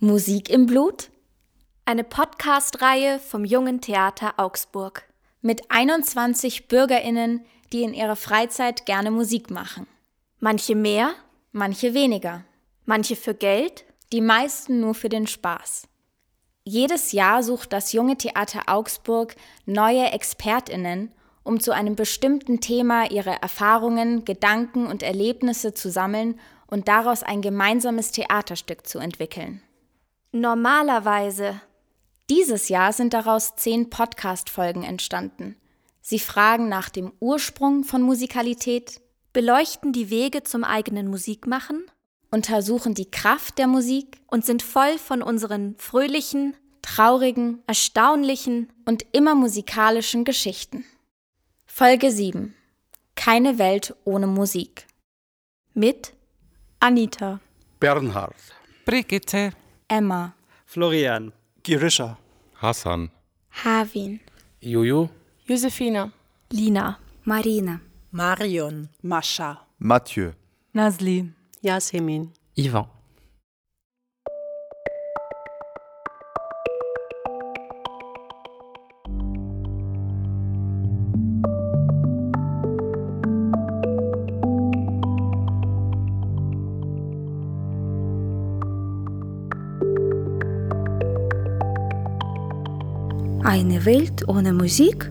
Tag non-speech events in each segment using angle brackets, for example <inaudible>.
Musik im Blut? Eine Podcast-Reihe vom Jungen Theater Augsburg mit 21 BürgerInnen, die in ihrer Freizeit gerne Musik machen. Manche mehr, manche weniger. Manche für Geld, die meisten nur für den Spaß. Jedes Jahr sucht das Junge Theater Augsburg neue ExpertInnen, um zu einem bestimmten Thema ihre Erfahrungen, Gedanken und Erlebnisse zu sammeln und daraus ein gemeinsames Theaterstück zu entwickeln. Normalerweise. Dieses Jahr sind daraus zehn Podcast-Folgen entstanden. Sie fragen nach dem Ursprung von Musikalität, beleuchten die Wege zum eigenen Musikmachen, untersuchen die Kraft der Musik und sind voll von unseren fröhlichen, traurigen, erstaunlichen und immer musikalischen Geschichten. Folge 7. Keine Welt ohne Musik. Mit Anita, Bernhard, Brigitte, Emma, Florian, Girisha, Hassan, Havin, Jojo, Josephina, Lina, Marina, Marion, Mascha, Mathieu, Nasli, Yasemin, Ivan. Eine Welt ohne Musik?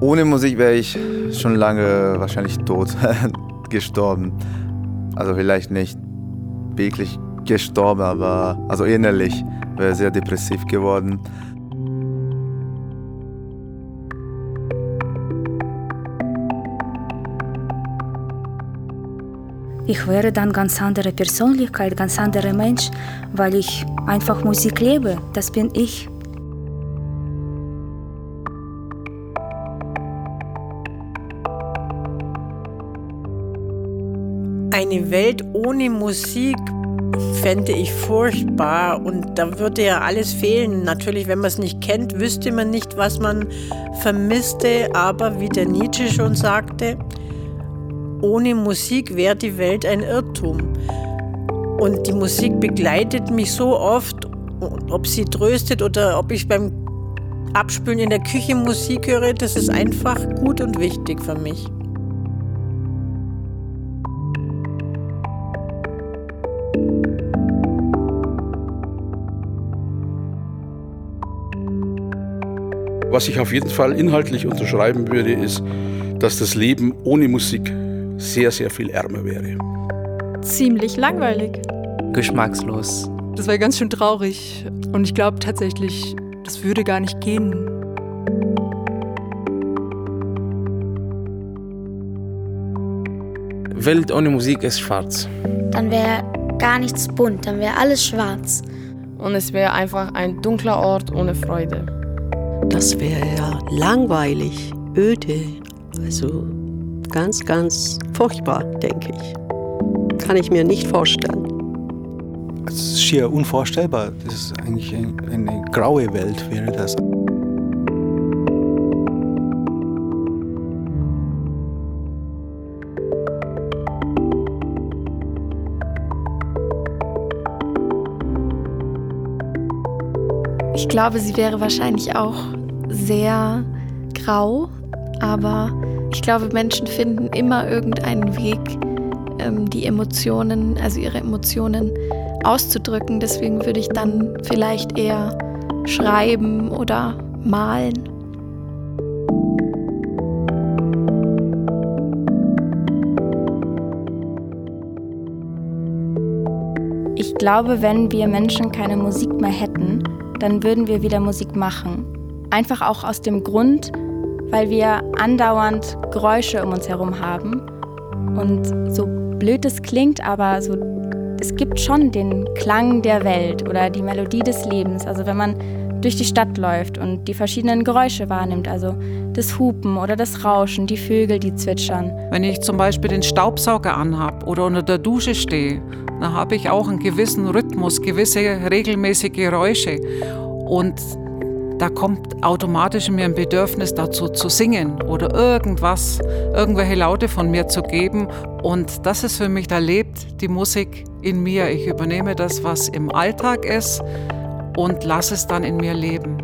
Ohne Musik wäre ich schon lange wahrscheinlich tot, <laughs> gestorben. Also vielleicht nicht wirklich gestorben, aber also innerlich wäre sehr depressiv geworden. Ich wäre dann ganz andere Persönlichkeit, ganz anderer Mensch, weil ich einfach Musik lebe. Das bin ich. Eine Welt ohne Musik fände ich furchtbar und da würde ja alles fehlen. Natürlich, wenn man es nicht kennt, wüsste man nicht, was man vermisste, aber wie der Nietzsche schon sagte, ohne Musik wäre die Welt ein Irrtum. Und die Musik begleitet mich so oft, ob sie tröstet oder ob ich beim Abspülen in der Küche Musik höre, das ist einfach gut und wichtig für mich. Was ich auf jeden Fall inhaltlich unterschreiben würde, ist, dass das Leben ohne Musik sehr, sehr viel ärmer wäre. Ziemlich langweilig. Geschmackslos. Das wäre ganz schön traurig. Und ich glaube tatsächlich, das würde gar nicht gehen. Welt ohne Musik ist schwarz. Dann wäre gar nichts bunt, dann wäre alles schwarz. Und es wäre einfach ein dunkler Ort ohne Freude. Das wäre ja langweilig, öde, also ganz, ganz furchtbar, denke ich. Kann ich mir nicht vorstellen. Es ist schier unvorstellbar. Das ist eigentlich ein, eine graue Welt, wäre das. Ich glaube, sie wäre wahrscheinlich auch sehr grau, aber ich glaube, Menschen finden immer irgendeinen Weg, ähm, die Emotionen, also ihre Emotionen auszudrücken. Deswegen würde ich dann vielleicht eher schreiben oder malen. Ich glaube, wenn wir Menschen keine Musik mehr hätten, dann würden wir wieder Musik machen. Einfach auch aus dem Grund, weil wir andauernd Geräusche um uns herum haben. Und so blöd es klingt, aber so, es gibt schon den Klang der Welt oder die Melodie des Lebens. Also wenn man durch die Stadt läuft und die verschiedenen Geräusche wahrnimmt, also das Hupen oder das Rauschen, die Vögel, die zwitschern. Wenn ich zum Beispiel den Staubsauger anhab oder unter der Dusche stehe, dann habe ich auch einen gewissen Rhythmus, gewisse regelmäßige Geräusche. Und da kommt automatisch in mir ein Bedürfnis dazu zu singen oder irgendwas, irgendwelche Laute von mir zu geben. Und das ist für mich, da lebt die Musik in mir. Ich übernehme das, was im Alltag ist und lasse es dann in mir leben.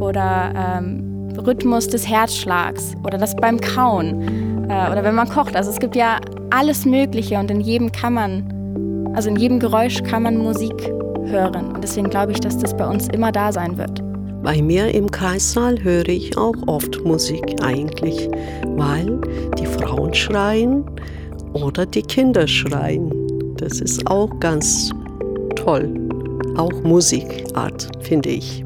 Oder ähm, Rhythmus des Herzschlags oder das beim Kauen äh, oder wenn man kocht. Also es gibt ja alles Mögliche und in jedem kann man, also in jedem Geräusch kann man Musik hören. Und deswegen glaube ich, dass das bei uns immer da sein wird. Bei mir im Kreissaal höre ich auch oft Musik eigentlich, weil die Frauen schreien oder die Kinder schreien. Das ist auch ganz toll. Auch Musikart, finde ich.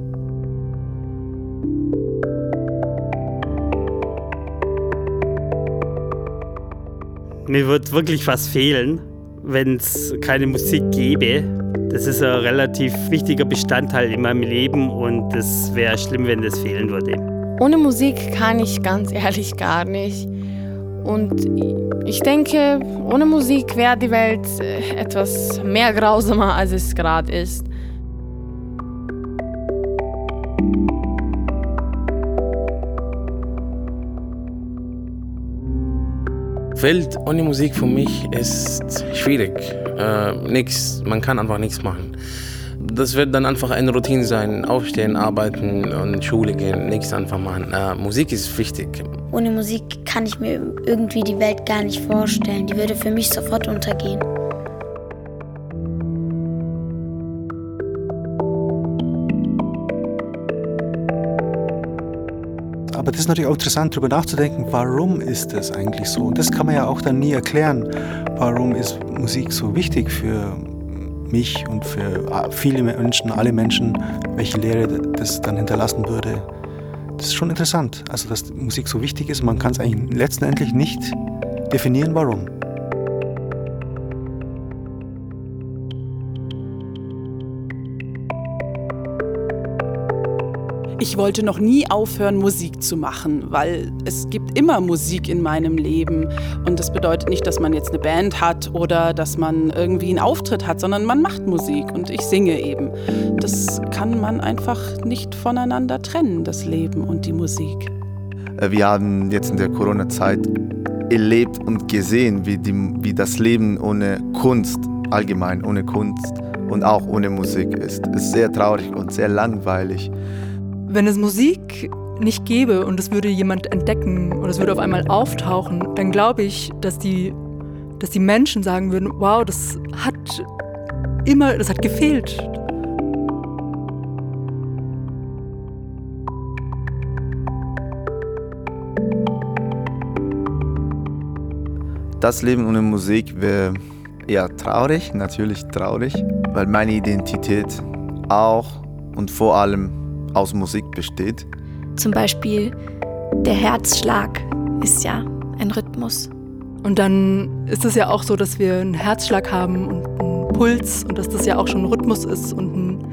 Mir wird wirklich was fehlen, wenn es keine Musik gäbe. Das ist ein relativ wichtiger Bestandteil in meinem Leben und es wäre schlimm, wenn das fehlen würde. Ohne Musik kann ich ganz ehrlich gar nicht. Und ich denke, ohne Musik wäre die Welt äh, etwas mehr grausamer, als es gerade ist. Welt ohne Musik für mich ist schwierig. Äh, nix, man kann einfach nichts machen. Das wird dann einfach eine Routine sein. Aufstehen, arbeiten und Schule gehen, nichts einfach machen. Äh, Musik ist wichtig. Ohne Musik kann ich mir irgendwie die Welt gar nicht vorstellen. Die würde für mich sofort untergehen. Ist natürlich auch interessant, darüber nachzudenken, warum ist das eigentlich so? Und das kann man ja auch dann nie erklären. Warum ist Musik so wichtig für mich und für viele Menschen, alle Menschen, welche Lehre das dann hinterlassen würde? Das ist schon interessant. Also, dass Musik so wichtig ist, man kann es eigentlich letztendlich nicht definieren, warum. Ich wollte noch nie aufhören, Musik zu machen, weil es gibt immer Musik in meinem Leben. Und das bedeutet nicht, dass man jetzt eine Band hat oder dass man irgendwie einen Auftritt hat, sondern man macht Musik und ich singe eben. Das kann man einfach nicht voneinander trennen, das Leben und die Musik. Äh, wir haben jetzt in der Corona-Zeit erlebt und gesehen, wie, die, wie das Leben ohne Kunst, allgemein ohne Kunst und auch ohne Musik ist. Es ist sehr traurig und sehr langweilig. Wenn es Musik nicht gäbe und es würde jemand entdecken und es würde auf einmal auftauchen, dann glaube ich, dass die, dass die Menschen sagen würden, wow, das hat immer, das hat gefehlt. Das Leben ohne Musik wäre eher traurig, natürlich traurig, weil meine Identität auch und vor allem aus Musik besteht. Zum Beispiel der Herzschlag ist ja ein Rhythmus. Und dann ist es ja auch so, dass wir einen Herzschlag haben und einen Puls und dass das ja auch schon ein Rhythmus ist und ein,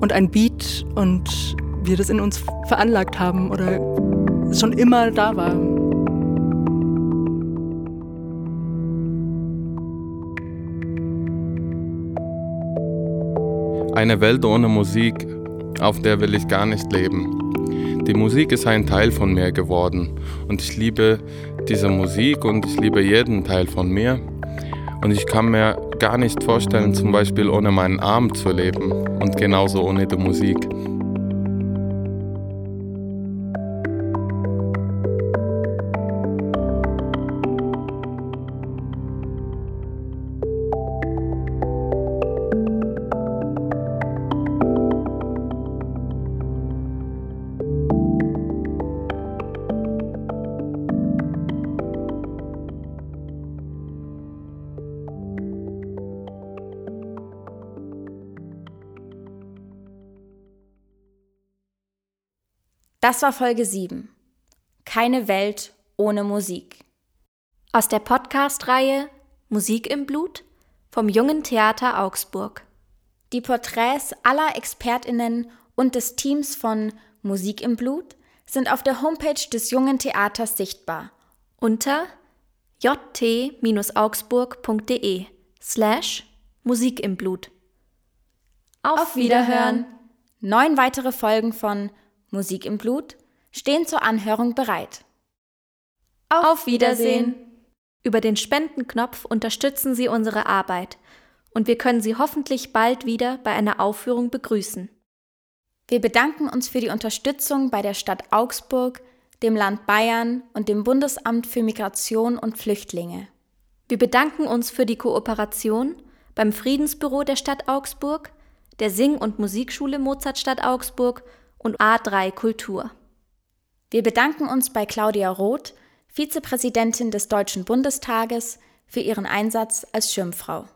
und ein Beat und wir das in uns veranlagt haben oder es schon immer da war. Eine Welt ohne Musik auf der will ich gar nicht leben. Die Musik ist ein Teil von mir geworden und ich liebe diese Musik und ich liebe jeden Teil von mir. Und ich kann mir gar nicht vorstellen, zum Beispiel ohne meinen Arm zu leben und genauso ohne die Musik. Das war Folge 7. Keine Welt ohne Musik. Aus der Podcast-Reihe Musik im Blut vom Jungen Theater Augsburg. Die Porträts aller ExpertInnen und des Teams von Musik im Blut sind auf der Homepage des Jungen Theaters sichtbar unter jt-augsburg.de slash Musik im Blut. Auf Wiederhören! Neun weitere Folgen von Musik im Blut stehen zur Anhörung bereit. Auf Wiedersehen! Über den Spendenknopf unterstützen Sie unsere Arbeit und wir können Sie hoffentlich bald wieder bei einer Aufführung begrüßen. Wir bedanken uns für die Unterstützung bei der Stadt Augsburg, dem Land Bayern und dem Bundesamt für Migration und Flüchtlinge. Wir bedanken uns für die Kooperation beim Friedensbüro der Stadt Augsburg, der Sing- und Musikschule Mozartstadt Augsburg und A3 Kultur. Wir bedanken uns bei Claudia Roth, Vizepräsidentin des Deutschen Bundestages, für ihren Einsatz als Schirmfrau.